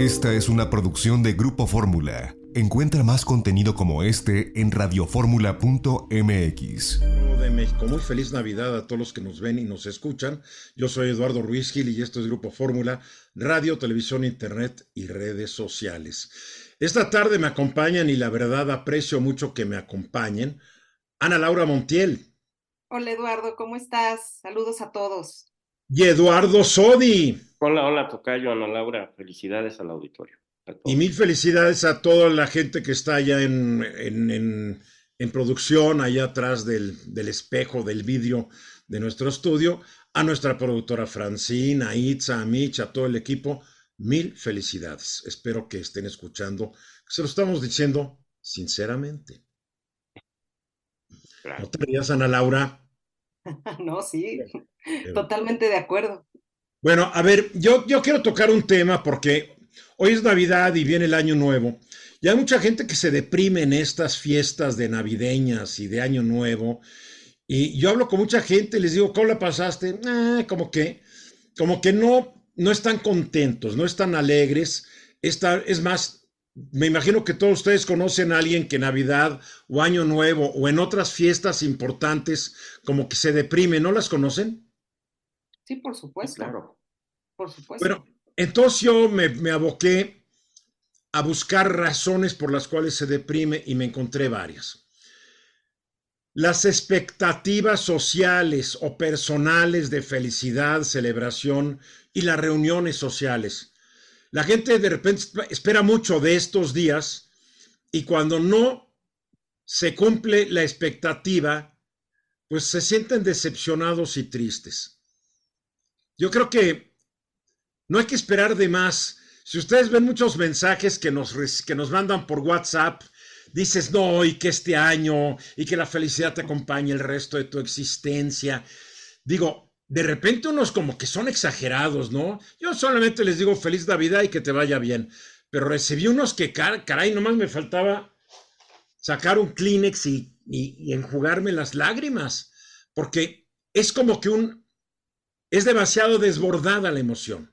Esta es una producción de Grupo Fórmula. Encuentra más contenido como este en radioformula.mx. De México, muy feliz Navidad a todos los que nos ven y nos escuchan. Yo soy Eduardo Ruiz Gil y esto es Grupo Fórmula, radio, televisión, internet y redes sociales. Esta tarde me acompañan y la verdad aprecio mucho que me acompañen. Ana Laura Montiel. Hola Eduardo, ¿cómo estás? Saludos a todos. Y Eduardo Sodi. Hola, hola, Tocayo, Ana Laura. Felicidades al auditorio. Y mil felicidades a toda la gente que está allá en, en, producción, allá atrás del, del, espejo, del vídeo de nuestro estudio, a nuestra productora Francina, a Itza, a Mitch, a todo el equipo. Mil felicidades. Espero que estén escuchando. Se lo estamos diciendo sinceramente. ¿No te rías, Ana Laura? no, sí. Totalmente de acuerdo. Bueno, a ver, yo, yo quiero tocar un tema porque hoy es Navidad y viene el Año Nuevo. Y hay mucha gente que se deprime en estas fiestas de navideñas y de Año Nuevo. Y yo hablo con mucha gente y les digo, ¿cómo la pasaste? Ah, como que, como que no, no están contentos, no están alegres. Esta, es más, me imagino que todos ustedes conocen a alguien que Navidad o Año Nuevo o en otras fiestas importantes como que se deprime, ¿no las conocen? Sí, por supuesto. Claro. Por supuesto. Bueno, entonces yo me, me aboqué a buscar razones por las cuales se deprime y me encontré varias. Las expectativas sociales o personales de felicidad, celebración y las reuniones sociales. La gente de repente espera mucho de estos días y cuando no se cumple la expectativa, pues se sienten decepcionados y tristes. Yo creo que no hay que esperar de más. Si ustedes ven muchos mensajes que nos, que nos mandan por WhatsApp, dices, no, y que este año, y que la felicidad te acompañe el resto de tu existencia. Digo, de repente unos como que son exagerados, ¿no? Yo solamente les digo feliz Navidad y que te vaya bien. Pero recibí unos que, caray, nomás me faltaba sacar un Kleenex y, y enjugarme las lágrimas. Porque es como que un, es demasiado desbordada la emoción.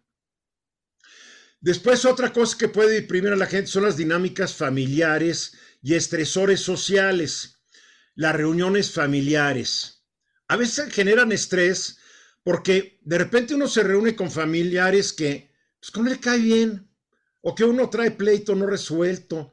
Después otra cosa que puede deprimir a la gente son las dinámicas familiares y estresores sociales, las reuniones familiares. A veces generan estrés porque de repente uno se reúne con familiares que pues, no le cae bien o que uno trae pleito no resuelto.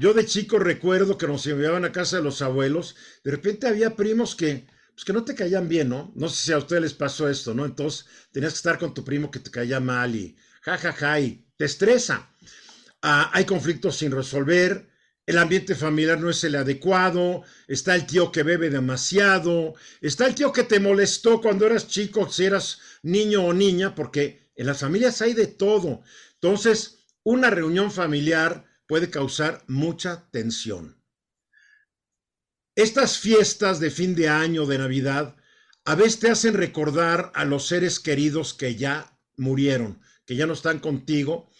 Yo de chico recuerdo que nos enviaban a casa de los abuelos, de repente había primos que pues que no te caían bien, ¿no? No sé si a ustedes les pasó esto, ¿no? Entonces tenías que estar con tu primo que te caía mal y jajaja ja, ja, y te estresa. Ah, hay conflictos sin resolver, el ambiente familiar no es el adecuado, está el tío que bebe demasiado, está el tío que te molestó cuando eras chico, si eras niño o niña, porque en las familias hay de todo. Entonces, una reunión familiar puede causar mucha tensión. Estas fiestas de fin de año, de Navidad, a veces te hacen recordar a los seres queridos que ya murieron, que ya no están contigo,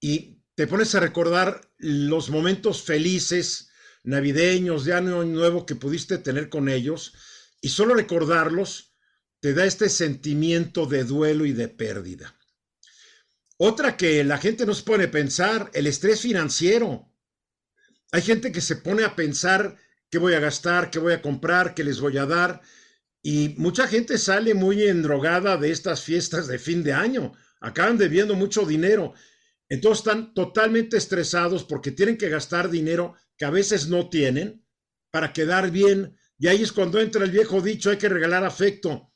y te pones a recordar los momentos felices, navideños, de año nuevo que pudiste tener con ellos, y solo recordarlos te da este sentimiento de duelo y de pérdida. Otra que la gente no se pone a pensar, el estrés financiero. Hay gente que se pone a pensar qué voy a gastar, qué voy a comprar, qué les voy a dar. Y mucha gente sale muy endrogada de estas fiestas de fin de año. Acaban debiendo mucho dinero. Entonces están totalmente estresados porque tienen que gastar dinero que a veces no tienen para quedar bien. Y ahí es cuando entra el viejo dicho, hay que regalar afecto.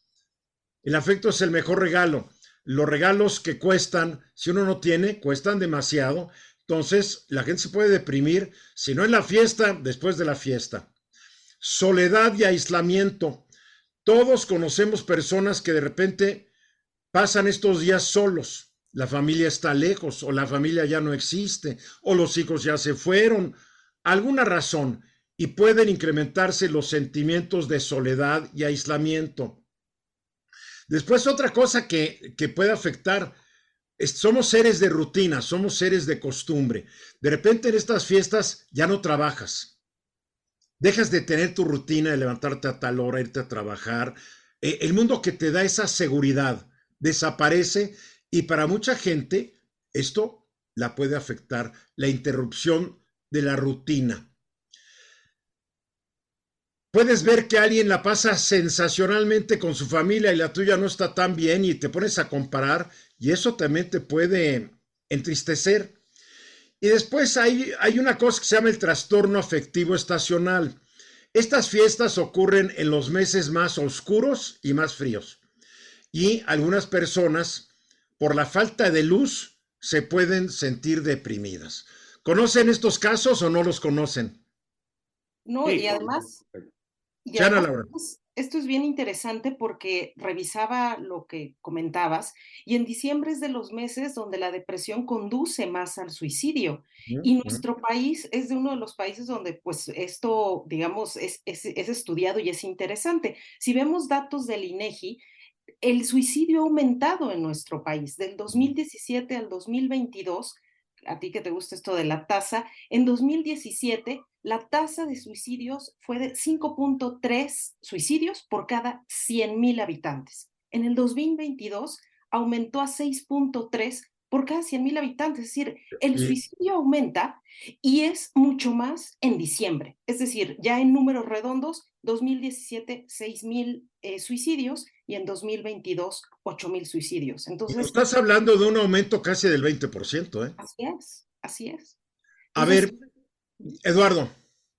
El afecto es el mejor regalo. Los regalos que cuestan, si uno no tiene, cuestan demasiado. Entonces, la gente se puede deprimir, si no en la fiesta, después de la fiesta. Soledad y aislamiento. Todos conocemos personas que de repente pasan estos días solos. La familia está lejos o la familia ya no existe o los hijos ya se fueron. Alguna razón y pueden incrementarse los sentimientos de soledad y aislamiento. Después otra cosa que, que puede afectar somos seres de rutina, somos seres de costumbre. De repente en estas fiestas ya no trabajas. Dejas de tener tu rutina de levantarte a tal hora, irte a trabajar. Eh, el mundo que te da esa seguridad desaparece y para mucha gente esto la puede afectar la interrupción de la rutina. Puedes ver que alguien la pasa sensacionalmente con su familia y la tuya no está tan bien y te pones a comparar y eso también te puede entristecer. Y después hay, hay una cosa que se llama el trastorno afectivo estacional. Estas fiestas ocurren en los meses más oscuros y más fríos. Y algunas personas, por la falta de luz, se pueden sentir deprimidas. ¿Conocen estos casos o no los conocen? No, y además, y además esto es bien interesante porque revisaba lo que comentabas y en diciembre es de los meses donde la depresión conduce más al suicidio. Y nuestro país es de uno de los países donde pues esto, digamos, es, es, es estudiado y es interesante. Si vemos datos del INEGI, el suicidio ha aumentado en nuestro país. Del 2017 al 2022 a ti que te gusta esto de la tasa, en 2017 la tasa de suicidios fue de 5.3 suicidios por cada 100 mil habitantes. En el 2022 aumentó a 6.3 por cada 100 mil habitantes. Es decir, el suicidio aumenta y es mucho más en diciembre. Es decir, ya en números redondos, 2017, 6 mil eh, suicidios y en 2022, 8 mil suicidios. Entonces, estás hablando de un aumento casi del 20%, ¿eh? Así es, así es. A ver, Eduardo.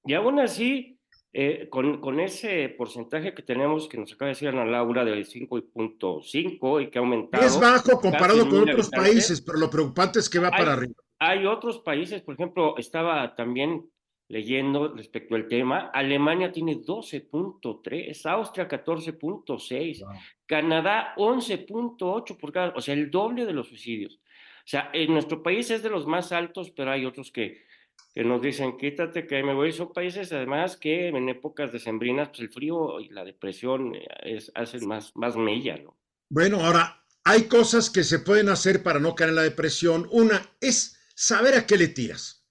Y aún así, eh, con, con, ese porcentaje que tenemos, que nos acaba de decir Ana Laura, del 5.5 y que ha aumentado. Es bajo comparado con otros países, pero lo preocupante es que va para arriba. Hay otros países, por ejemplo, estaba también leyendo respecto al tema, Alemania tiene 12.3, Austria 14.6, Canadá 11.8 por cada, o sea, el doble de los suicidios. O sea, en nuestro país es de los más altos, pero hay otros que, que nos dicen, quítate que me voy. Son países además que en épocas decembrinas, pues el frío y la depresión eh, es, hacen más, más mella, ¿no? Bueno, ahora, hay cosas que se pueden hacer para no caer en la depresión. Una es saber a qué le tiras.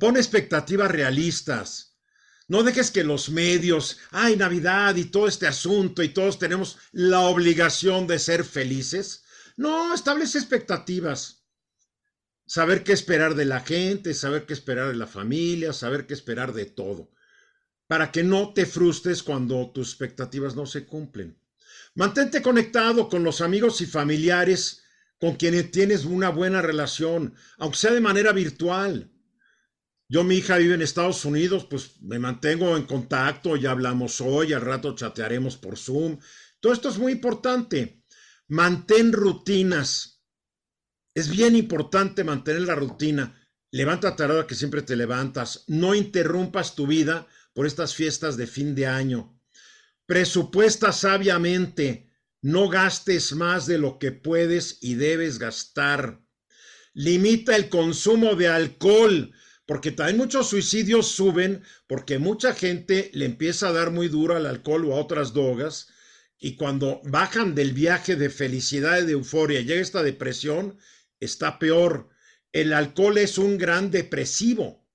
Pon expectativas realistas. No dejes que los medios, ay, Navidad y todo este asunto y todos tenemos la obligación de ser felices. No, establece expectativas. Saber qué esperar de la gente, saber qué esperar de la familia, saber qué esperar de todo. Para que no te frustres cuando tus expectativas no se cumplen. Mantente conectado con los amigos y familiares con quienes tienes una buena relación, aunque sea de manera virtual. Yo, mi hija vive en Estados Unidos, pues me mantengo en contacto, ya hablamos hoy, al rato chatearemos por Zoom. Todo esto es muy importante. Mantén rutinas. Es bien importante mantener la rutina. Levántate a la que siempre te levantas. No interrumpas tu vida por estas fiestas de fin de año. Presupuesta sabiamente. No gastes más de lo que puedes y debes gastar. Limita el consumo de alcohol porque también muchos suicidios suben porque mucha gente le empieza a dar muy duro al alcohol o a otras drogas y cuando bajan del viaje de felicidad y de euforia llega esta depresión, está peor. El alcohol es un gran depresivo.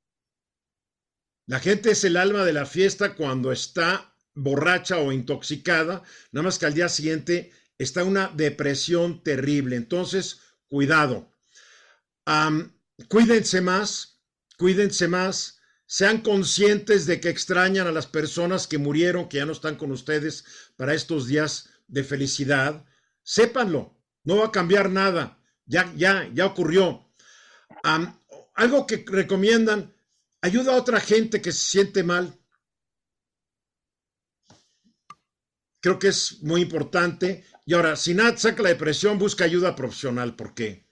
La gente es el alma de la fiesta cuando está borracha o intoxicada, nada más que al día siguiente está una depresión terrible. Entonces, cuidado. cuídense más, cuídense más, sean conscientes de que extrañan a las personas que murieron, que ya no están con ustedes para estos días de felicidad. Sépanlo, no va a cambiar nada, ya, ya, ya ocurrió. algo que recomiendan, ayuda a otra gente que se siente mal. Creo que es muy importante. Y ahora, si nada saca la depresión, busca ayuda profesional. ¿Por qué?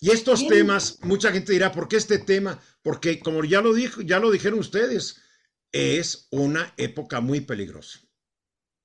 Y estos temas, mucha gente dirá, ¿por qué este tema? Porque como ya lo dijo, ya lo dijeron ustedes, es una época muy peligrosa.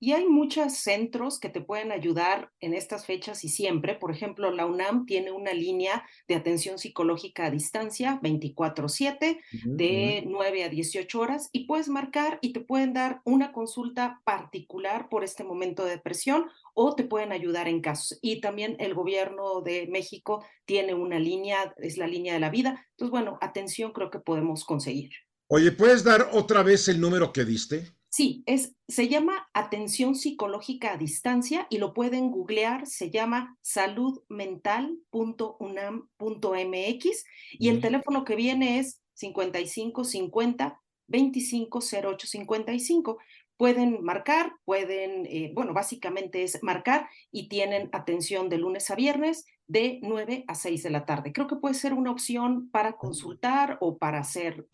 Y hay muchos centros que te pueden ayudar en estas fechas y siempre. Por ejemplo, la UNAM tiene una línea de atención psicológica a distancia 24/7 de 9 a 18 horas y puedes marcar y te pueden dar una consulta particular por este momento de depresión o te pueden ayudar en casos. Y también el gobierno de México tiene una línea, es la línea de la vida. Entonces, bueno, atención creo que podemos conseguir. Oye, ¿puedes dar otra vez el número que diste? Sí, es, se llama Atención Psicológica a Distancia y lo pueden googlear, se llama saludmental.unam.mx y el teléfono que viene es 5550 250855. Pueden marcar, pueden, eh, bueno, básicamente es marcar y tienen atención de lunes a viernes de 9 a 6 de la tarde. Creo que puede ser una opción para consultar o para hacer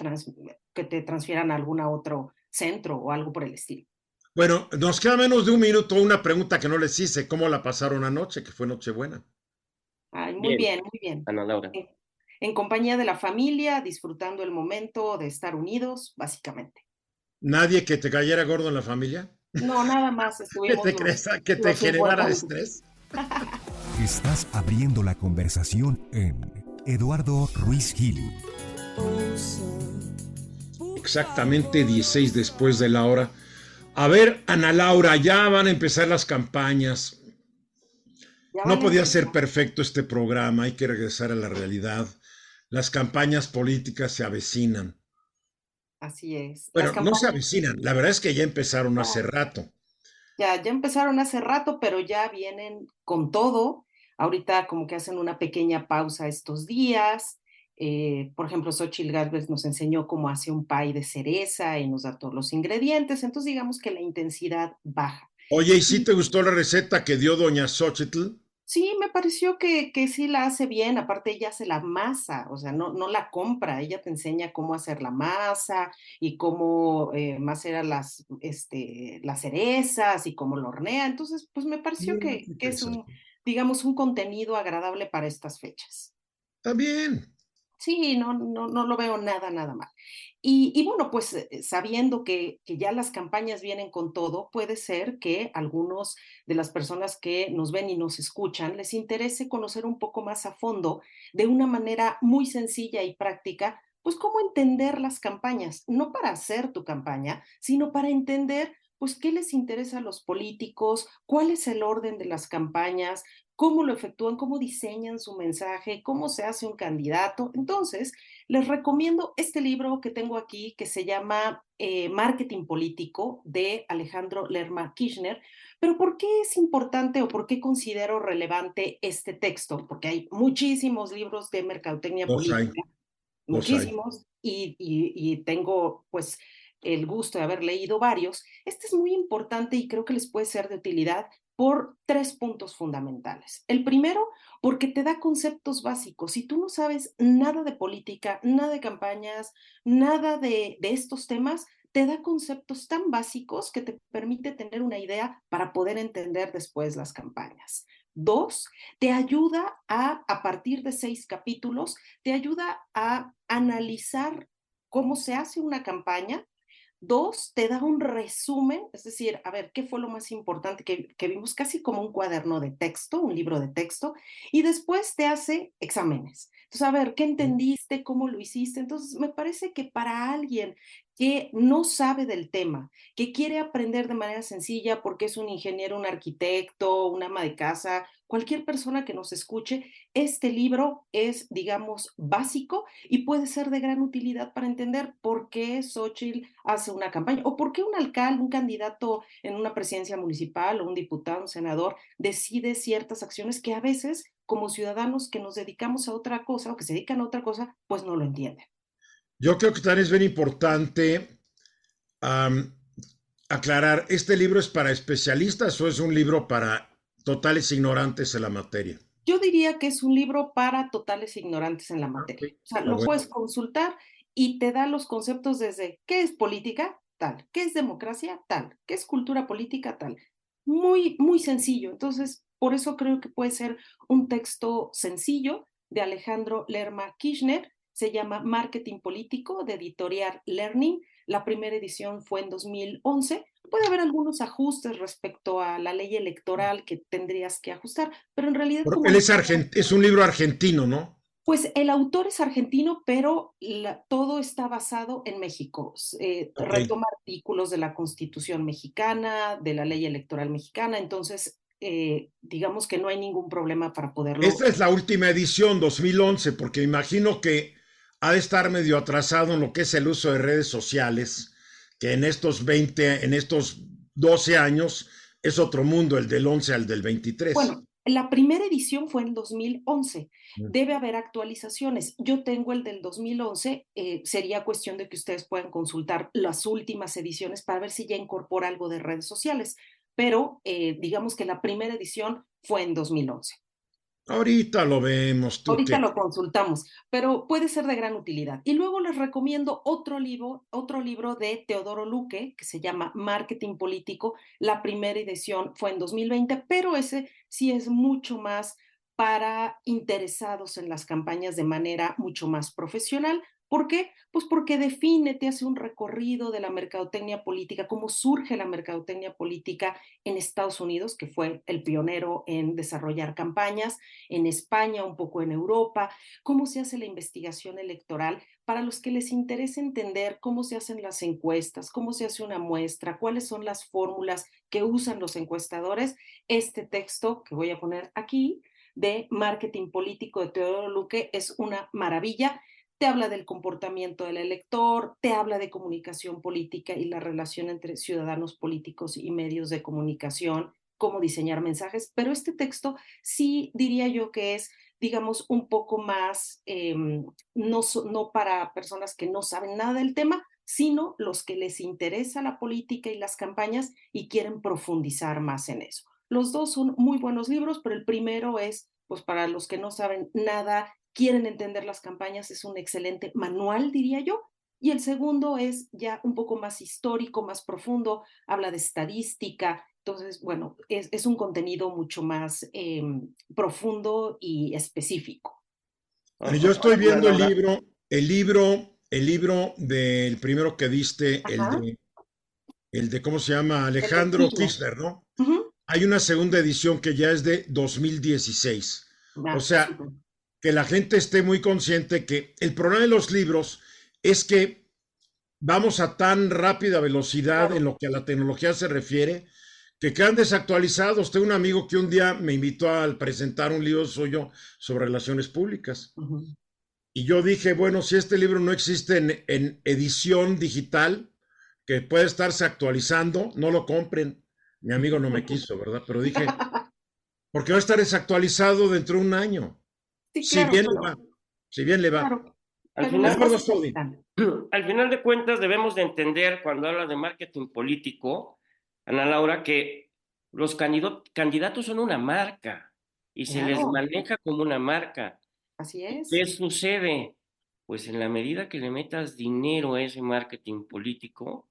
que te transfieran a algún otro centro o algo por el estilo. Bueno, nos queda menos de un minuto. Una pregunta que no les hice: ¿cómo la pasaron anoche? Que fue Nochebuena. Ay, muy bien, muy bien. Ana Laura. en compañía de la familia, disfrutando el momento de estar unidos, básicamente. ¿Nadie que te cayera gordo en la familia? No, nada más. ¿Que te, crees, que te generara estrés? Estás abriendo la conversación en Eduardo Ruiz Gil. Exactamente 16 después de la hora. A ver, Ana Laura, ya van a empezar las campañas. No podía ser perfecto este programa, hay que regresar a la realidad. Las campañas políticas se avecinan. Así es. Bueno, no se avecinan, la verdad es que ya empezaron hace rato. Ya, ya empezaron hace rato, pero ya vienen con todo. Ahorita como que hacen una pequeña pausa estos días. Eh, por ejemplo, Xochitl Galvez nos enseñó cómo hace un pay de cereza y nos da todos los ingredientes. Entonces, digamos que la intensidad baja. Oye, ¿y si te gustó la receta que dio doña Xochitl? Sí, me pareció que, que, sí la hace bien, aparte ella hace la masa, o sea, no, no la compra, ella te enseña cómo hacer la masa y cómo eh, macerar las, este, las cerezas y cómo lo hornea, entonces, pues me pareció que, que es un, digamos, un contenido agradable para estas fechas. Está bien, Sí, no, no, no lo veo nada, nada mal. Y, bueno, pues eh, sabiendo que, que, ya las campañas vienen con todo, puede ser que algunos de las personas que nos ven y nos escuchan les interese conocer un poco más a fondo, de una manera muy sencilla y práctica, pues cómo entender las campañas, no para hacer tu campaña, sino para entender pues qué les interesa a los políticos, cuál es el orden de las campañas, cómo lo efectúan, cómo diseñan su mensaje, cómo se hace un candidato. Entonces, les recomiendo este libro que tengo aquí que se llama eh, Marketing Político de Alejandro Lerma Kirchner. Pero ¿por qué es importante o por qué considero relevante este texto? Porque hay muchísimos libros de mercadotecnia política, muchísimos, y, y tengo pues el gusto de haber leído varios. Este es muy importante y creo que les puede ser de utilidad por tres puntos fundamentales. El primero, porque te da conceptos básicos. Si tú no sabes nada de política, nada de campañas, nada de, estos temas, te da conceptos tan básicos que te permite tener una idea para poder entender después las campañas. Dos, te ayuda a, a partir de seis capítulos, te ayuda a analizar cómo se hace una campaña, Dos, te da un resumen, es decir, a ver, ¿qué fue lo más importante que, que, vimos? Casi como un cuaderno de texto, un libro de texto, y después te hace exámenes. Entonces, a ver, ¿qué entendiste? ¿Cómo lo hiciste? Entonces, me parece que para alguien que no sabe del tema, que quiere aprender de manera sencilla porque es un ingeniero, un arquitecto, un ama de casa, cualquier persona que nos escuche, este libro es, digamos, básico y puede ser de gran utilidad para entender por qué Xochitl hace una campaña o por qué un alcalde, un candidato en una presidencia municipal o un diputado, un senador, decide ciertas acciones que a veces como ciudadanos que nos dedicamos a otra cosa o que se dedican a otra cosa, pues no lo entienden. Yo creo que también es bien importante aclarar, ¿este libro es para especialistas o es un libro para totales ignorantes en la materia? Yo diría que es un libro para totales ignorantes en la materia. O sea, lo puedes consultar y te da los conceptos desde qué es política, tal, qué es democracia, tal, qué es cultura política, tal. Muy, muy sencillo. Entonces, por eso creo que puede ser un texto sencillo de Alejandro Lerma Kirchner se llama Marketing Político de Editorial Learning. La primera edición fue en 2011. Puede haber algunos ajustes respecto a la ley electoral que tendrías que ajustar, pero en realidad... él es, es un libro argentino, ¿no? Pues el autor es argentino, pero todo está basado en México. Eh, retoma artículos de la Constitución mexicana, de la ley electoral mexicana, entonces eh, digamos que no hay ningún problema para poderlo. Esta es la última edición, 2011, porque imagino que ha de estar medio atrasado en lo que es el uso de redes sociales, que en estos 20, en estos 12 años es otro mundo, el del 11 al del 23. Bueno, la primera edición fue en 2011. Mm. Debe haber actualizaciones. Yo tengo el del 2011. Eh, sería cuestión de que ustedes puedan consultar las últimas ediciones para ver si ya incorpora algo de redes sociales. Pero eh, digamos que la primera edición fue en 2011. Ahorita lo vemos. ¿tú Ahorita lo consultamos, pero puede ser de gran utilidad. Y luego les recomiendo otro libro, otro libro de Teodoro Luque, que se llama Marketing Político. La primera edición fue en 2020, pero ese sí es mucho más para interesados en las campañas de manera mucho más profesional. ¿Por qué? Pues porque define, te hace un recorrido de la mercadotecnia política, cómo surge la mercadotecnia política en Estados Unidos, que fue el pionero en desarrollar campañas, en España, un poco en Europa, cómo se hace la investigación electoral, para los que les interesa entender cómo se hacen las encuestas, cómo se hace una muestra, cuáles son las fórmulas que usan los encuestadores, este texto que voy a poner aquí de marketing político de Teodoro Luque es una maravilla te habla del comportamiento del elector, te habla de comunicación política y la relación entre ciudadanos políticos y medios de comunicación, cómo diseñar mensajes, pero este texto sí diría yo que es, digamos, un poco más, em, no, no para personas que no saben nada del tema, sino los que les interesa la política y las campañas y quieren profundizar más en eso. Los dos son muy buenos libros, pero el primero es, pues para los que no saben nada quieren entender las campañas, es un excelente manual, diría yo. Y el segundo es ya un poco más histórico, más profundo, habla de estadística. Entonces, bueno, es, un contenido mucho más em, profundo y específico. yo estoy viendo el libro, el libro, el libro del primero que diste, el de, el de, ¿cómo se llama? Alejandro Kirchner, ¿no? Hay una segunda edición que ya es de 2016. o sea, que la gente esté muy consciente que el problema de los libros es que vamos a tan rápida velocidad en lo que a la tecnología se refiere que quedan desactualizados. Tengo un amigo que un día me invitó a presentar un libro suyo sobre relaciones públicas. Y yo dije, bueno, si este libro no existe en, en, edición digital, que puede estarse actualizando, no lo compren. Mi amigo no me quiso, ¿verdad? Pero dije, porque va a estar desactualizado dentro de un año si bien le va. Si bien le va. Al final, al final, de cuentas debemos de entender cuando habla de marketing político, Ana Laura, que los candidatos son una marca y se les maneja como una marca. Así es. ¿Qué sucede? Pues en la medida que le metas dinero a ese marketing político,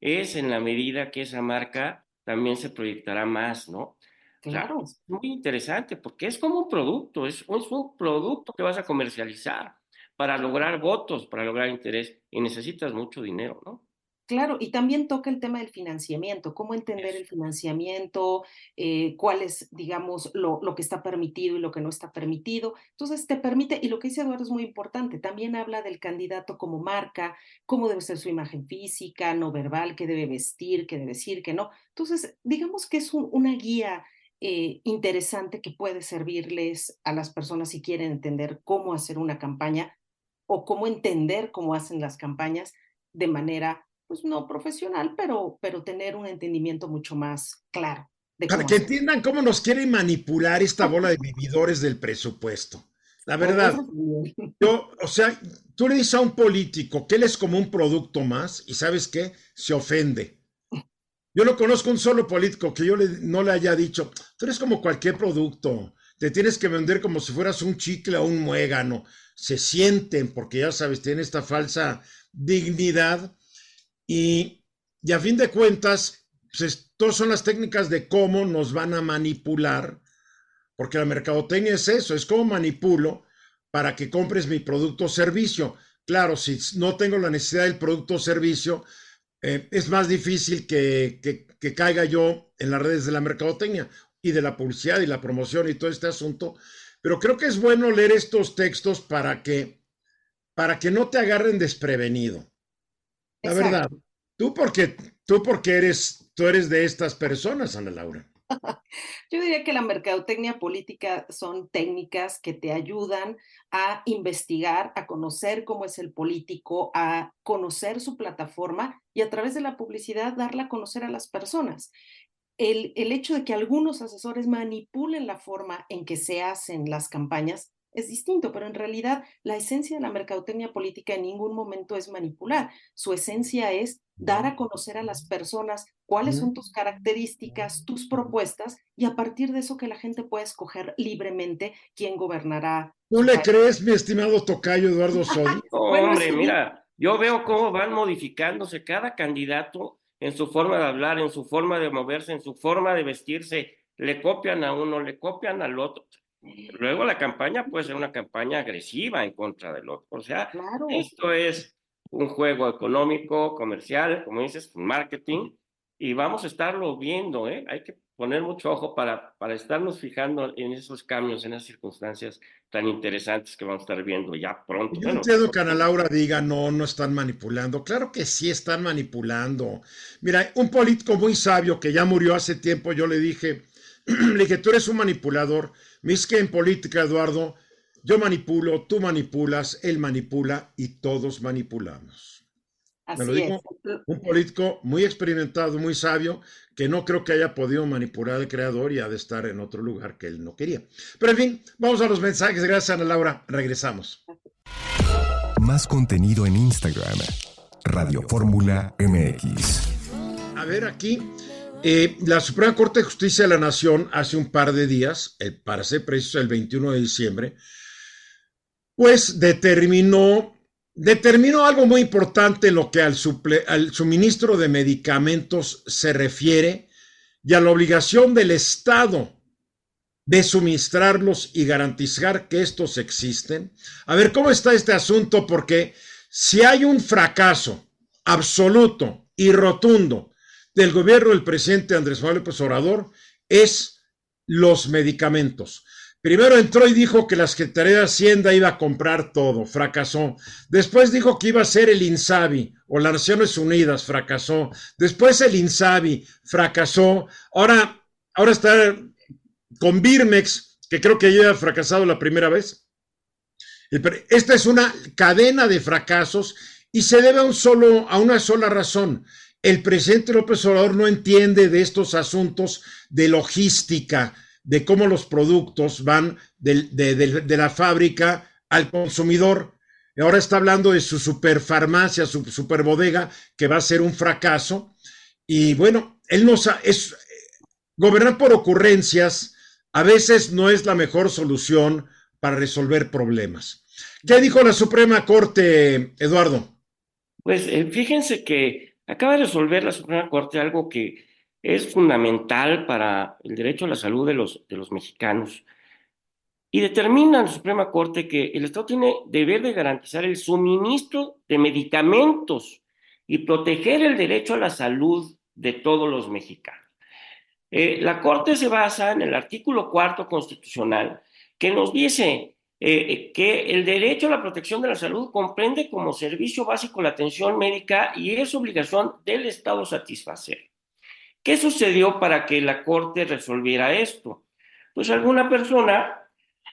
es en la medida que esa marca también se proyectará más, ¿no? Claro. es muy interesante porque es como un producto, es, es un producto que vas a comercializar para lograr votos, para lograr interés y necesitas mucho dinero, ¿no? Claro, y también toca el tema del financiamiento, cómo entender el financiamiento, eh, cuál es, digamos, lo, lo, que está permitido y lo que no está permitido. Entonces, te permite, y lo que dice Eduardo es muy importante, también habla del candidato como marca, cómo debe ser su imagen física, no verbal, qué debe vestir, qué debe decir, qué no. Entonces, digamos que es una guía eh, interesante que puede servirles a las personas si quieren entender cómo hacer una campaña o cómo entender cómo hacen las campañas de manera, pues no profesional, pero, pero tener un entendimiento mucho más claro. Para que entiendan cómo nos quieren manipular esta bola de vividores del presupuesto. La verdad, yo, o sea, tú le dices a un político que él es como un producto más y sabes qué, se ofende. Yo no conozco un solo político que yo no le haya dicho, tú eres como cualquier producto, te tienes que vender como si fueras un chicle o un muégano. Se sienten, porque ya sabes, tienen esta falsa dignidad y, a fin de cuentas, pues, todas son las técnicas de cómo nos van a manipular, porque la mercadotecnia es eso, es cómo manipulo para que compres mi producto o servicio. Claro, si no tengo la necesidad del producto o servicio, eh, es más difícil que, que, caiga yo en las redes de la mercadotecnia y de la publicidad y la promoción y todo este asunto. Pero creo que es bueno leer estos textos para que, para que no te agarren desprevenido. La verdad, tú porque, tú porque eres, tú eres de estas personas, Ana Laura. Yo diría que la mercadotecnia política son técnicas que te ayudan a investigar, a conocer cómo es el político, a conocer su plataforma y a través de la publicidad darla a conocer a las personas. El, el hecho de que algunos asesores manipulen la forma en que se hacen las campañas es distinto, pero en realidad la esencia de la mercadotecnia política en ningún momento es manipular. Su esencia es dar a conocer a las personas cuáles son tus características, tus propuestas, y a partir de eso que la gente pueda escoger libremente quién gobernará. ¿No le crees, mi estimado tocayo Eduardo Sol? hombre, mira, yo veo cómo van modificándose cada candidato en su forma de hablar, en su forma de moverse, en su forma de vestirse. Le copian a uno, le copian al otro. Luego la campaña puede ser una campaña agresiva en contra del otro. O sea, esto es un juego económico, comercial, como dices, marketing, y vamos a estarlo viendo, ¿eh? Hay que poner mucho ojo para, para estarnos fijando en esos cambios, en esas circunstancias tan interesantes que vamos a estar viendo ya pronto. Yo entiendo que Ana Laura diga, no, no están manipulando. Claro que sí están manipulando. Mira, un político muy sabio que ya murió hace tiempo, yo le dije, le dije, tú eres un manipulador. Me dice que en política, Eduardo, yo manipulo, tú manipulas, él manipula y todos manipulamos. Así Me lo dijo un político muy experimentado, muy sabio, que no creo que haya podido manipular al creador y ha de estar en otro lugar que él no quería. Pero en fin, vamos a los mensajes. Gracias, Ana Laura. Regresamos. Más contenido en Instagram. Radio Fórmula MX. A ver, aquí eh, la Suprema Corte de Justicia de la Nación hace un par de días, para ser preciso el 21 de diciembre, pues determinó, determinó algo muy importante en lo que al, al suministro de medicamentos se refiere y a la obligación del Estado de suministrarlos y garantizar que estos existen. A ver, ¿cómo está este asunto? Porque si hay un fracaso absoluto y rotundo del gobierno del presidente Andrés Manuel López Obrador es los medicamentos. Primero entró y dijo que la Secretaría de Hacienda iba a comprar todo, fracasó. Después dijo que iba a ser el INSABI o las Naciones Unidas, fracasó. Después el INSABI, fracasó. Ahora, ahora está con Birmex, que creo que ya ha fracasado la primera vez. Esta es una cadena de fracasos y se debe a, un solo, a una sola razón el presidente López Obrador no entiende de estos asuntos de logística, de cómo los productos van de, la fábrica al consumidor. Ahora está hablando de su superfarmacia, su superbodega, que va a ser un fracaso. Y bueno, él no sabe, es, gobernar por ocurrencias a veces no es la mejor solución para resolver problemas. ¿Qué dijo la Suprema Corte, Eduardo? Pues eh, fíjense que Acaba de resolver la Suprema Corte algo que es fundamental para el derecho a la salud de los, de los mexicanos. Y determina la Suprema Corte que el Estado tiene deber de garantizar el suministro de medicamentos y proteger el derecho a la salud de todos los mexicanos. Eh, la Corte se basa en el artículo cuarto constitucional que nos dice eh, que el derecho a la protección de la salud comprende como servicio básico la atención médica y es obligación del Estado satisfacer. ¿Qué sucedió para que la Corte resolviera esto? Pues alguna persona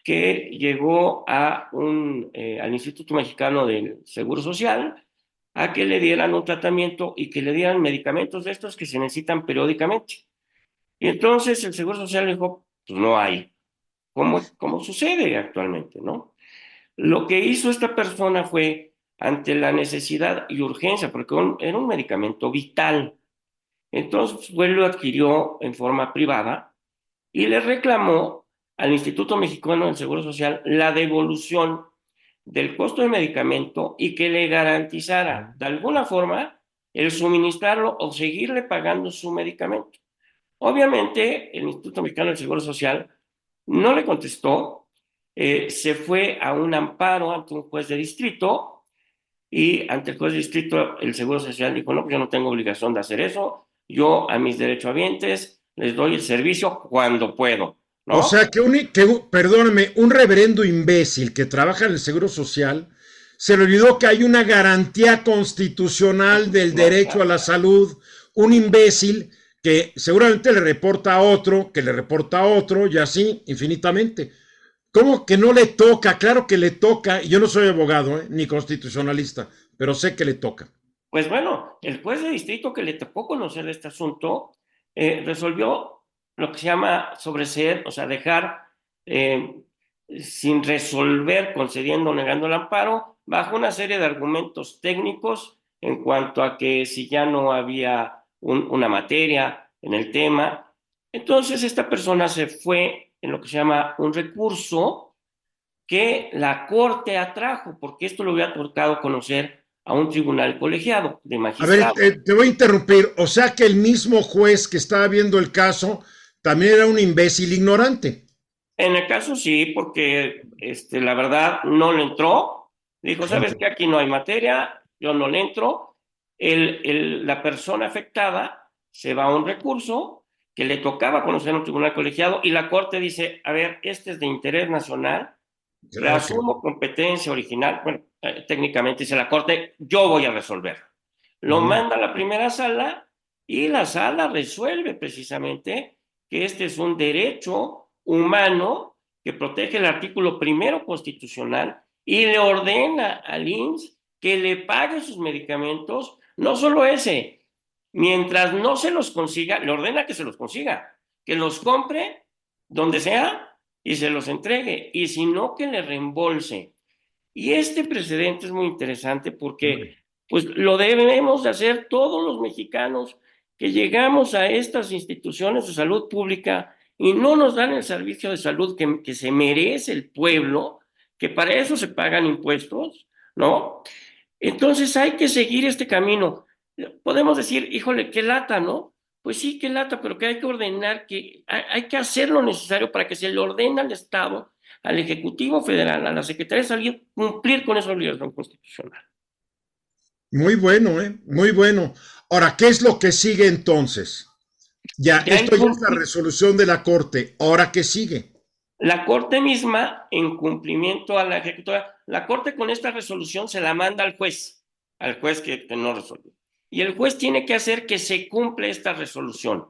que llegó a un, eh, al Instituto Mexicano del Seguro Social a que le dieran un tratamiento y que le dieran medicamentos de estos que se necesitan periódicamente. Y entonces el Seguro Social dijo, pues no hay como, sucede actualmente, ¿no? Lo que hizo esta persona fue, ante la necesidad y urgencia, porque era un medicamento vital, entonces fue lo adquirió en forma privada y le reclamó al Instituto Mexicano del Seguro Social la devolución del costo del medicamento y que le garantizara de alguna forma el suministrarlo o seguirle pagando su medicamento. Obviamente, el Instituto Mexicano del Seguro Social no le contestó, eh, se fue a un amparo ante un juez de distrito y ante el juez de distrito el Seguro Social dijo, no, pues yo no tengo obligación de hacer eso, yo a mis derechohabientes les doy el servicio cuando puedo. O sea, que, un, que, perdóname, un reverendo imbécil que trabaja en el Seguro Social se le olvidó que hay una garantía constitucional del derecho a la salud, un imbécil que seguramente le reporta a otro, que le reporta a otro, y así infinitamente. ¿Cómo que no le toca? Claro que le toca. Yo no soy abogado ¿eh? ni constitucionalista, pero sé que le toca. Pues bueno, el juez de distrito que le tocó conocer este asunto eh, resolvió lo que se llama sobreseer, o sea, dejar eh, sin resolver, concediendo o negando el amparo, bajo una serie de argumentos técnicos en cuanto a que si ya no había una materia en el tema, entonces esta persona se fue en lo que se llama un recurso que la Corte atrajo, porque esto lo había tocado conocer a un tribunal colegiado de magistrados. A ver, te voy a interrumpir. O sea que el mismo juez que estaba viendo el caso también era un imbécil ignorante. En el caso sí, porque este, la verdad no le entró. Dijo, ¿sabes que Aquí no hay materia, yo no le entro. El, el, la persona afectada se va a un recurso que le tocaba conocer en un tribunal colegiado y la Corte dice, a ver, este es de interés nacional, reasumo competencia original, bueno, eh, técnicamente dice la Corte, yo voy a resolver. Lo manda a la primera sala y la sala resuelve precisamente que este es un derecho humano que protege el artículo primero constitucional y le ordena al INS que le pague sus medicamentos, no solo ese, mientras no se los consiga, le ordena que se los consiga, que los compre donde sea y se los entregue, y si no, que le reembolse. Y este precedente es muy interesante porque pues lo debemos de hacer todos los mexicanos que llegamos a estas instituciones de salud pública y no nos dan el servicio de salud que, que se merece el pueblo, que para eso se pagan impuestos, ¿no? Entonces hay que seguir este camino podemos decir, híjole, qué lata, ¿no? Pues sí, qué lata, pero que hay que ordenar, que hay, que hacer lo necesario para que se le ordene al Estado, al Ejecutivo Federal, a la Secretaría de Salud, cumplir con esa obligación constitucional. Muy bueno, ¿eh? Muy bueno. Ahora, ¿qué es lo que sigue entonces? Ya, esto ya es la resolución de la Corte. ¿Ahora qué sigue? La Corte misma, en cumplimiento a la ejecutora, la Corte con esta resolución se la manda al juez, al juez que, no resolvió y el juez tiene que hacer que se cumple esta resolución.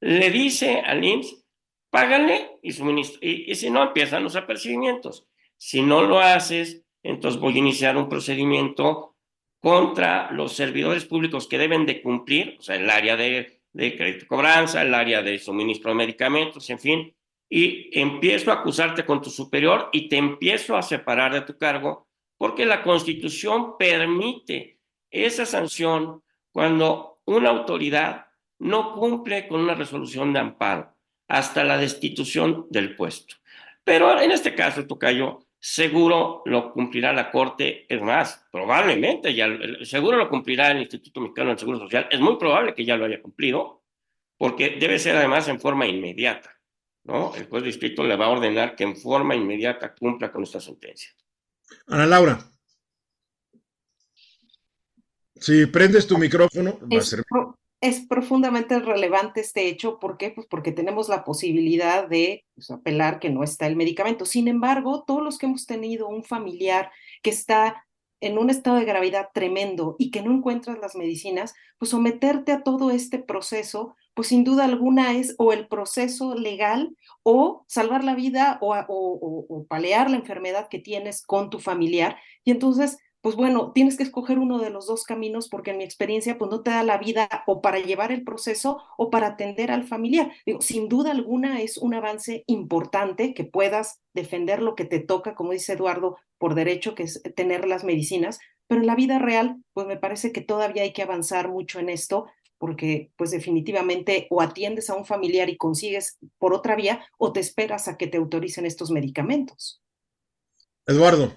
Le dice al IMSS, págale y suministra. Y, si no, empiezan los apercibimientos. Si no lo haces, entonces voy a iniciar un procedimiento contra los servidores públicos que deben de cumplir, o sea, el área de, de crédito cobranza, el área de suministro de medicamentos, en fin, y empiezo a acusarte con tu superior y te empiezo a separar de tu cargo porque la Constitución permite esa sanción cuando una autoridad no cumple con una resolución de amparo hasta la destitución del puesto. Pero en este caso, Tocayo, seguro lo cumplirá la Corte, es más, probablemente ya, seguro lo cumplirá el Instituto Mexicano del Seguro Social, es muy probable que ya lo haya cumplido, porque debe ser además en forma inmediata, ¿no? El juez de distrito le va a ordenar que en forma inmediata cumpla con esta sentencia. Ana Laura. Si prendes tu micrófono, va a ser... es profundamente relevante este hecho. ¿Por qué? Pues porque tenemos la posibilidad de pues, apelar que no está el medicamento. Sin embargo, todos los que hemos tenido un familiar que está en un estado de gravedad tremendo y que no encuentras las medicinas, pues someterte a todo este proceso, pues sin duda alguna es o el proceso legal o salvar la vida o, o, o palear la enfermedad que tienes con tu familiar. Y entonces pues bueno, tienes que escoger uno de los dos caminos porque en mi experiencia pues no te da la vida o para llevar el proceso o para atender al familiar. Digo, sin duda alguna es un avance importante que puedas defender lo que te toca, como dice Eduardo, por derecho, que es tener las medicinas, pero en la vida real pues me parece que todavía hay que avanzar mucho en esto porque pues definitivamente o atiendes a un familiar y consigues por otra vía o te esperas a que te autoricen estos medicamentos. Eduardo.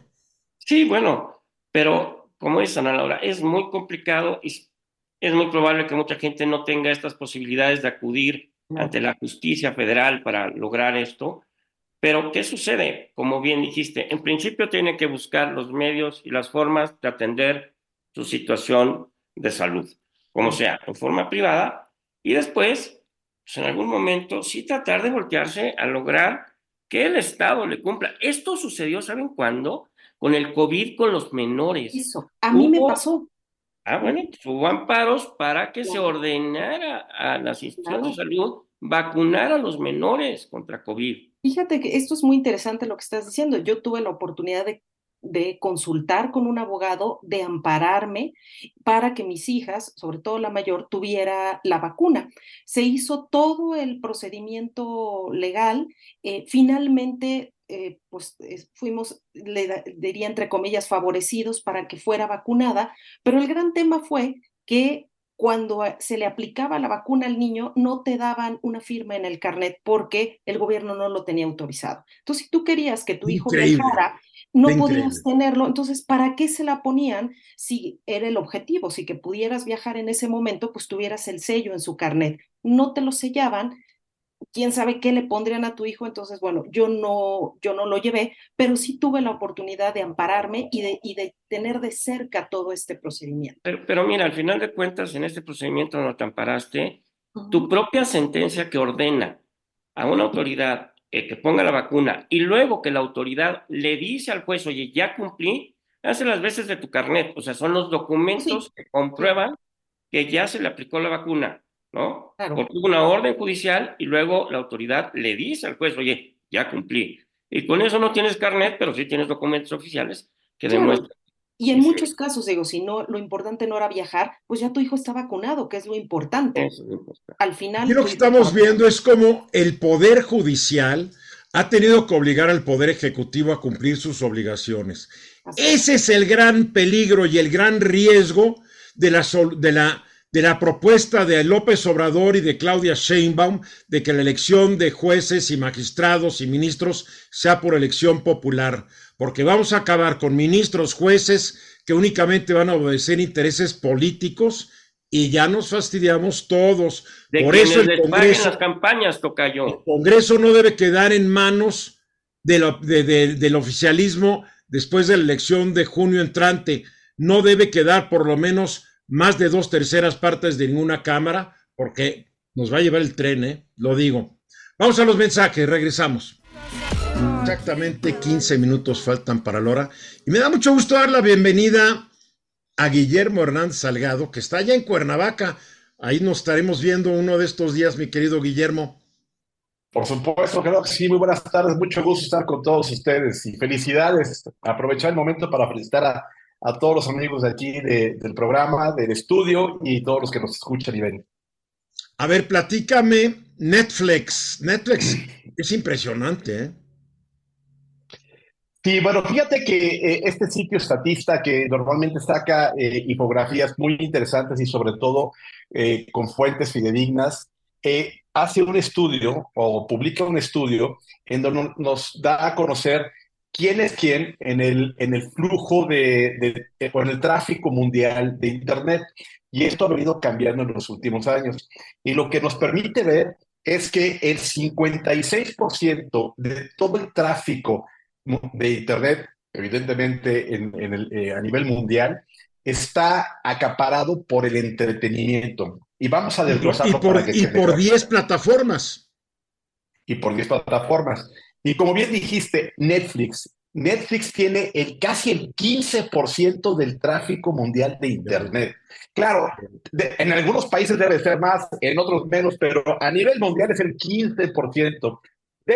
Sí, bueno, pero, como dice Ana Laura, es muy complicado y es muy probable que mucha gente no tenga estas posibilidades de acudir ante la justicia federal para lograr esto. Pero, ¿qué sucede? Como bien dijiste, en principio tiene que buscar los medios y las formas de atender su situación de salud, como sea, en forma privada, y después, pues en algún momento, sí tratar de voltearse a lograr que el Estado le cumpla. Esto sucedió, ¿saben cuándo? con el COVID con los menores. Eso, a mí me pasó. Ah, bueno, pues, hubo amparos para que se ordenara a las instituciones de salud vacunar a los menores contra COVID. Fíjate que esto es muy interesante lo que estás diciendo. Yo tuve la oportunidad de de consultar con un abogado, de ampararme para que mis hijas, sobre todo la mayor, tuviera la vacuna. Se hizo todo el procedimiento legal. Eh, finalmente, eh, pues fuimos, le diría entre comillas, favorecidos para que fuera vacunada, pero el gran tema fue que cuando se le aplicaba la vacuna al niño, no te daban una firma en el carnet porque el gobierno no lo tenía autorizado. Entonces, si tú querías que tu hijo viajara no podías tenerlo. Entonces, ¿para qué se la ponían si era el objetivo? Si que pudieras viajar en ese momento, pues tuvieras el sello en su carnet. No te lo sellaban. Quién sabe qué le pondrían a tu hijo. Entonces, bueno, yo no, yo no lo llevé, pero sí tuve la oportunidad de ampararme y de, y de tener de cerca todo este procedimiento. Pero, pero mira, al final de cuentas, en este procedimiento no te amparaste, tu propia sentencia que ordena a una autoridad eh, que ponga la vacuna y luego que la autoridad le dice al juez, oye, ya cumplí, hace las veces de tu carnet, o sea, son los documentos que comprueban que ya se le aplicó la vacuna, ¿no? Porque hubo una orden judicial y luego la autoridad le dice al juez, oye, ya cumplí. Y con eso no tienes carnet, pero sí tienes documentos oficiales que demuestran y en muchos casos, digo, si no, lo importante no era viajar, pues ya tu hijo está vacunado, que es lo importante. Al final. Y lo que estamos viendo es cómo el Poder Judicial ha tenido que obligar al Poder Ejecutivo a cumplir sus obligaciones. Ese es el gran peligro y el gran riesgo de la, de la, de la propuesta de López Obrador y de Claudia Sheinbaum de que la elección de jueces y magistrados y ministros sea por elección popular porque vamos a acabar con ministros, jueces que únicamente van a obedecer intereses políticos y ya nos fastidiamos todos. Por eso el Congreso, las campañas, Tocayo. El Congreso no debe quedar en manos del oficialismo después de la elección de junio entrante. No debe quedar por lo menos más de dos terceras partes de ninguna Cámara, porque nos va a llevar el tren, ¿eh? lo digo. Vamos a los mensajes, regresamos. Exactamente 15 minutos faltan para la hora. Y me da mucho gusto dar la bienvenida a Guillermo Hernández Salgado, que está allá en Cuernavaca. Ahí nos estaremos viendo uno de estos días, mi querido Guillermo. Por supuesto, creo que sí. Muy buenas tardes. Mucho gusto estar con todos ustedes y felicidades. Aprovechar el momento para felicitar a, a todos los amigos de aquí del programa, del estudio y todos los que nos escuchan y ven. A ver, platícame Netflix. Netflix es impresionante, ¿eh? Sí, bueno, fíjate que eh, este sitio estatista que normalmente saca eh, infografías muy interesantes y sobre todo eh, con fuentes fidedignas, hace un estudio o publica un estudio en donde nos da a conocer quién es quién en el, en el flujo de, de, en el tráfico mundial de Internet. Y esto ha venido cambiando en los últimos años. Y lo que nos permite ver es que el 56% de todo el tráfico de Internet, evidentemente en, el, eh, a nivel mundial, está acaparado por el entretenimiento. Y vamos a desglosarlo. Y por, y por 10 plataformas. Y por 10 plataformas. Y como bien dijiste, Netflix. Netflix tiene el, casi el 15% del tráfico mundial de Internet. Claro, en algunos países debe ser más, en otros menos, pero a nivel mundial es el 15%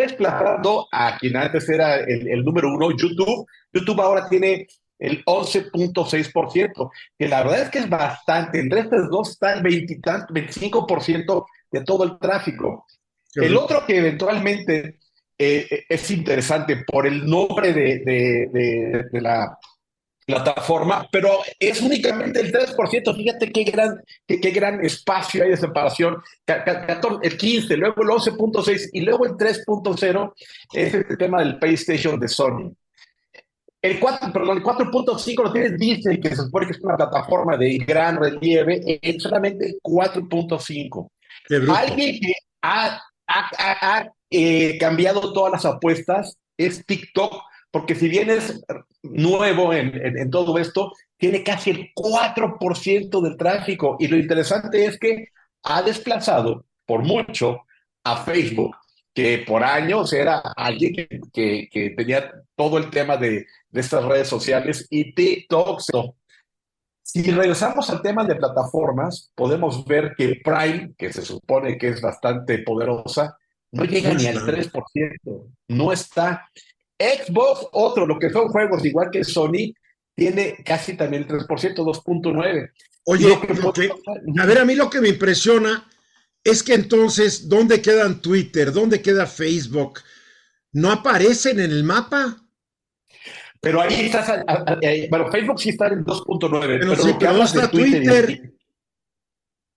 desplazando a quien antes era el, número uno, YouTube. YouTube ahora tiene el 11.6%, que la verdad es que es bastante. Entre estos dos está el 25% de todo el tráfico. el otro que eventualmente eh, es interesante por el nombre de, de la plataforma, pero es únicamente el 3%. Fíjate qué gran, qué, qué gran espacio hay de separación. El 15, luego el 11.6 y luego el 3.0 es el tema del PlayStation de Sony. El 4, perdón, el 4.5 lo tienes Disney, que se supone que es una plataforma de gran relieve, en solamente 4.5. Alguien que ha, ha, eh, cambiado todas las apuestas es TikTok porque si bien es nuevo en, todo esto, tiene casi el 4% del tráfico. Y lo interesante es que ha desplazado por mucho a Facebook, que por años era alguien que, tenía todo el tema de, de, estas redes sociales y TikTok Si regresamos al tema de plataformas, podemos ver que Prime, que se supone que es bastante poderosa, no llega ni al 3%, no está. Xbox, otro, lo que son juegos igual que Sony, tiene casi también el 3%, 2.9%. Oye, a ver, a mí lo que me impresiona es que entonces, ¿dónde quedan Twitter? ¿Dónde queda Facebook? ¿No aparecen en el mapa? Pero ahí estás, bueno, Facebook sí está en 2.9. Pero, sí, que no está Twitter.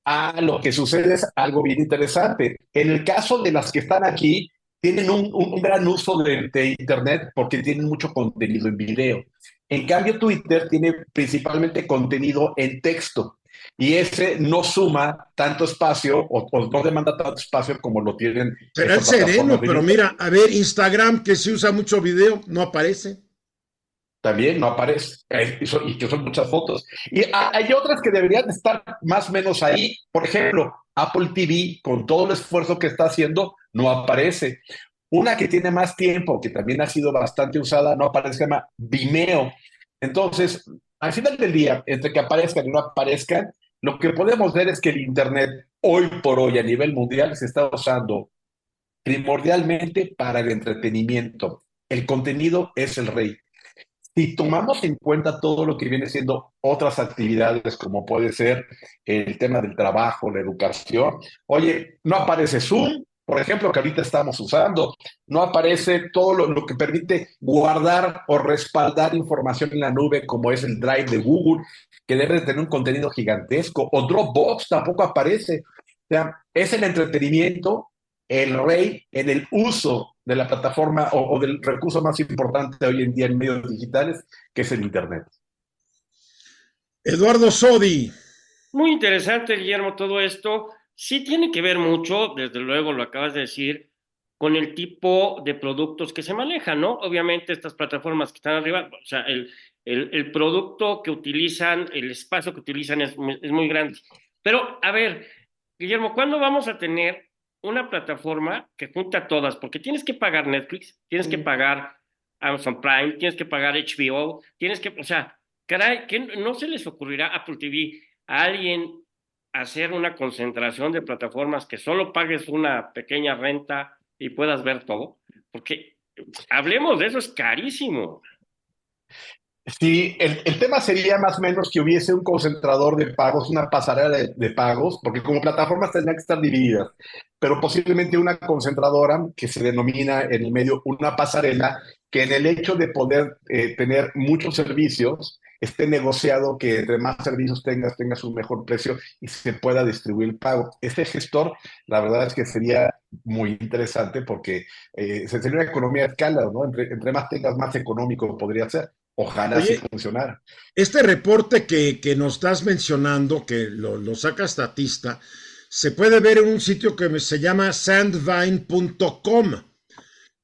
Ah, lo que sucede es algo bien interesante. En el caso de las que están aquí, tienen un, un gran uso de, de, Internet porque tienen mucho contenido en video. En cambio, Twitter tiene principalmente contenido en texto y ese no suma tanto espacio o, no demanda tanto espacio como lo tienen. Pero el sereno, pero mira, a ver, Instagram que se usa mucho video, no aparece también no aparece, y que son muchas fotos. Y hay otras que deberían estar más o menos ahí. Por ejemplo, Apple TV, con todo el esfuerzo que está haciendo, no aparece. Una que tiene más tiempo, que también ha sido bastante usada, no aparece, se llama Vimeo. Entonces, al final del día, entre que aparezcan y no aparezcan, lo que podemos ver es que el Internet hoy por hoy a nivel mundial se está usando primordialmente para el entretenimiento. El contenido es el rey. Si tomamos en cuenta todo lo que viene siendo otras actividades, como puede ser el tema del trabajo, la educación, oye, no aparece Zoom, por ejemplo, que ahorita estamos usando, no aparece todo lo, que permite guardar o respaldar información en la nube, como es el Drive de Google, que debe tener un contenido gigantesco, o Dropbox tampoco aparece. O sea, es el entretenimiento el rey en el uso de la plataforma o, del recurso más importante hoy en día en medios digitales, que es el Internet. Eduardo Sodi. Muy interesante, Guillermo, todo esto. Sí tiene que ver mucho, desde luego lo acabas de decir, con el tipo de productos que se manejan, ¿no? Obviamente estas plataformas que están arriba, o sea, el, el, producto que utilizan, el espacio que utilizan es, es muy grande. Pero, a ver, Guillermo, ¿cuándo vamos a tener una plataforma que junta todas, porque tienes que pagar Netflix, tienes que pagar Amazon Prime, tienes que pagar HBO, tienes que, o sea, caray, que no se les ocurrirá a Apple TV a alguien hacer una concentración de plataformas que solo pagues una pequeña renta y puedas ver todo, porque hablemos de eso, es carísimo. Sí, el, el, tema sería más o menos que hubiese un concentrador de pagos, una pasarela de, pagos, porque como plataformas tendrían que estar divididas, pero posiblemente una concentradora que se denomina en el medio una pasarela, que en el hecho de poder eh, tener muchos servicios, esté negociado que entre más servicios tengas, tengas un mejor precio y se pueda distribuir el pago. Este gestor, la verdad es que sería muy interesante porque eh, sería una economía de escala, ¿no? Entre, entre más tengas, más económico podría ser. Ojalá sí funcionara. Este reporte que, que, nos estás mencionando, que lo, lo saca Statista, se puede ver en un sitio que se llama sandvine.com.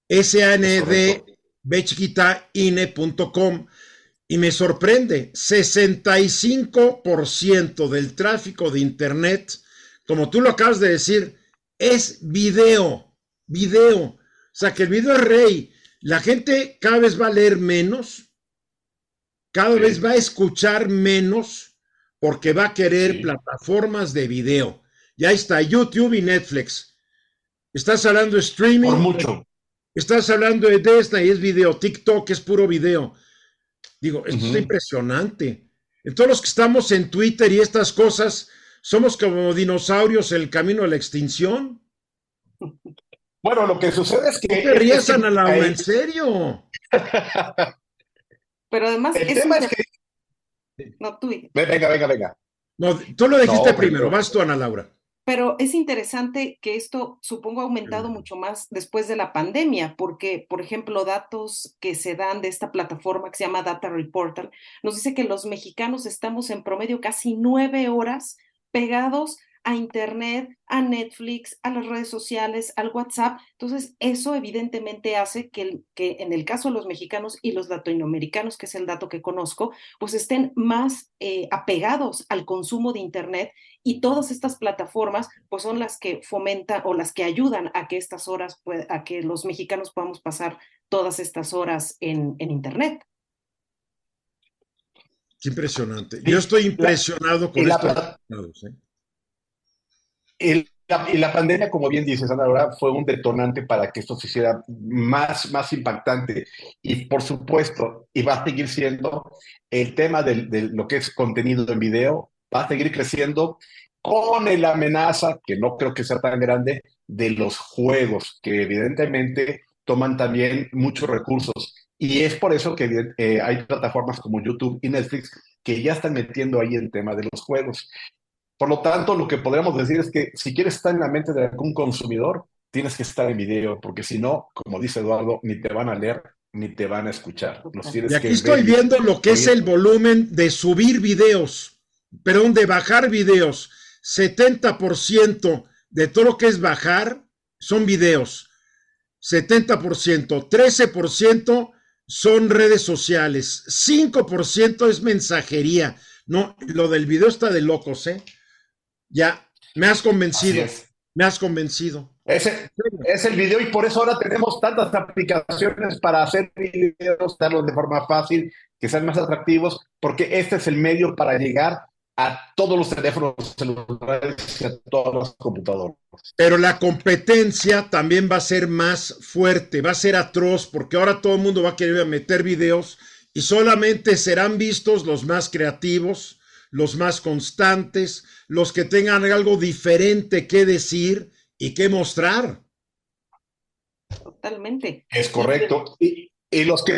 S-A-N-D chiquita INE.com. Y me sorprende, 65% del tráfico de Internet, como tú lo acabas de decir, es video, video. O sea que el video es rey. La gente cada vez va a leer menos, cada vez va a escuchar menos porque va a querer plataformas de video. Ya está YouTube y Netflix. Estás hablando de streaming. Por mucho. Estás hablando de Disney, es video. TikTok es puro video. Digo, esto es impresionante. En todos los que estamos en Twitter y estas cosas, somos como dinosaurios en el camino a la extinción. Bueno, lo que sucede es que. No te rías, Ana Laura, en serio. Pero además. El tema es que. No, tú. Venga, venga, venga. No, tú lo dijiste primero, vas tú, Ana Laura. Pero es interesante que esto, supongo, ha aumentado mucho más después de la pandemia, porque, por ejemplo, datos que se dan de esta plataforma que se llama Data Reporter, nos dice que los mexicanos estamos en promedio casi nueve horas pegados a Internet, a Netflix, a las redes sociales, al WhatsApp. Entonces, eso evidentemente hace que, que, en el caso de los mexicanos y los latinoamericanos, que es el dato que conozco, pues estén más eh, apegados al consumo de Internet y todas estas plataformas, pues son las que fomentan o las que ayudan a que estas horas, a que los mexicanos podamos pasar todas estas horas en, en Internet. Qué impresionante. Yo estoy impresionado con esto. ¿eh? y la pandemia, como bien dices, Ana, fue un detonante para que esto se hiciera más, más impactante. Y por supuesto, y va a seguir siendo el tema de, de lo que es contenido en video, va a seguir creciendo con la amenaza, que no creo que sea tan grande, de los juegos, que evidentemente toman también muchos recursos. Y es por eso que eh, hay plataformas como YouTube y Netflix que ya están metiendo ahí el tema de los juegos. Por lo tanto, lo que podríamos decir es que si quieres estar en la mente de algún consumidor, tienes que estar en video, porque si no, como dice Eduardo, ni te van a leer ni te van a escuchar. y aquí estoy viendo lo que es el volumen de subir videos, perdón, de bajar videos. 70% de todo lo que es bajar son videos. 70%, 13% son redes sociales, 5% es mensajería. No, lo del video está de locos, ¿eh? Ya, me has convencido. Me has convencido. Ese es el video y por eso ahora tenemos tantas aplicaciones para hacer videos, darlos de forma fácil, que sean más atractivos, porque este es el medio para llegar a todos los teléfonos celulares y a todas las computadoras. Pero la competencia también va a ser más fuerte, va a ser atroz, porque ahora todo el mundo va a querer meter videos y solamente serán vistos los más creativos, los más constantes, los que tengan algo diferente que decir y que mostrar. Totalmente. Es correcto.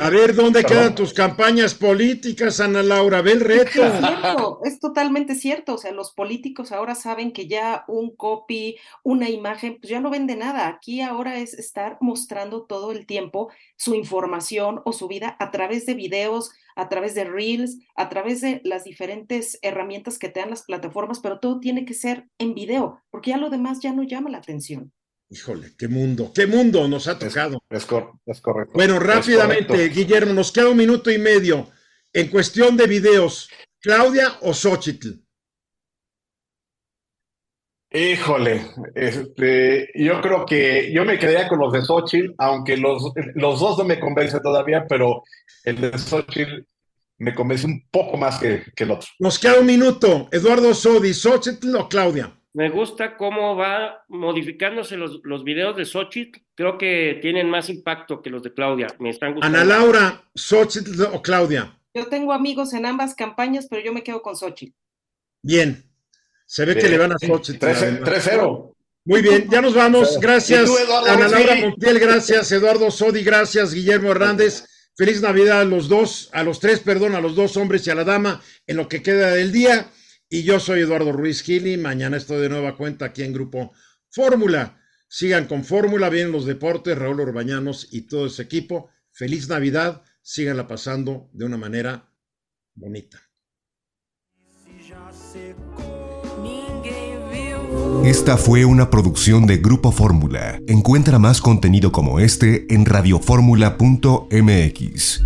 A ver, ¿dónde quedan tus campañas políticas, Ana Laura? Ve el reto. Es cierto, es totalmente cierto. O sea, los políticos ahora saben que ya un copy, una imagen, pues ya no vende nada. Aquí ahora es estar mostrando todo el tiempo su información o su vida a través de videos, a través de reels, a través de las diferentes herramientas que te dan las plataformas, pero todo tiene que ser en video, porque ya lo demás ya no llama la atención. Híjole, qué mundo, qué mundo nos ha tocado. Es, correcto. Bueno, rápidamente, Guillermo, nos queda un minuto y medio. En cuestión de videos, ¿Claudia o Xochitl? Híjole, este, yo creo que yo me quedaría con los de Xochitl, aunque los, los dos no me convencen todavía, pero el de Xochitl me convence un poco más que, que el otro. Nos queda un minuto. Eduardo Sodi, ¿Xochitl o Claudia? Me gusta cómo va modificándose los, los videos de Xochitl. Creo que tienen más impacto que los de Claudia. Me están gustando. Ana Laura, Xochitl o Claudia. Yo tengo amigos en ambas campañas, pero yo me quedo con Xochitl. Bien. Se ve que le van a Xochitl. 3-0. Muy bien, ya nos vamos. Gracias, Ana Laura Montiel, gracias, Eduardo Sodi, gracias, Guillermo Hernández. Feliz Navidad a los dos, a los tres, perdón, a los dos hombres y a la dama en lo que queda del día. Y yo soy Eduardo Ruiz Gili. Mañana estoy de nueva cuenta aquí en Grupo Fórmula. Sigan con Fórmula, vienen los deportes, Raúl Urbañanos y todo ese equipo. Feliz Navidad, síganla pasando de una manera bonita. Esta fue una producción de Grupo Fórmula. Encuentra más contenido como este en radioformula.mx.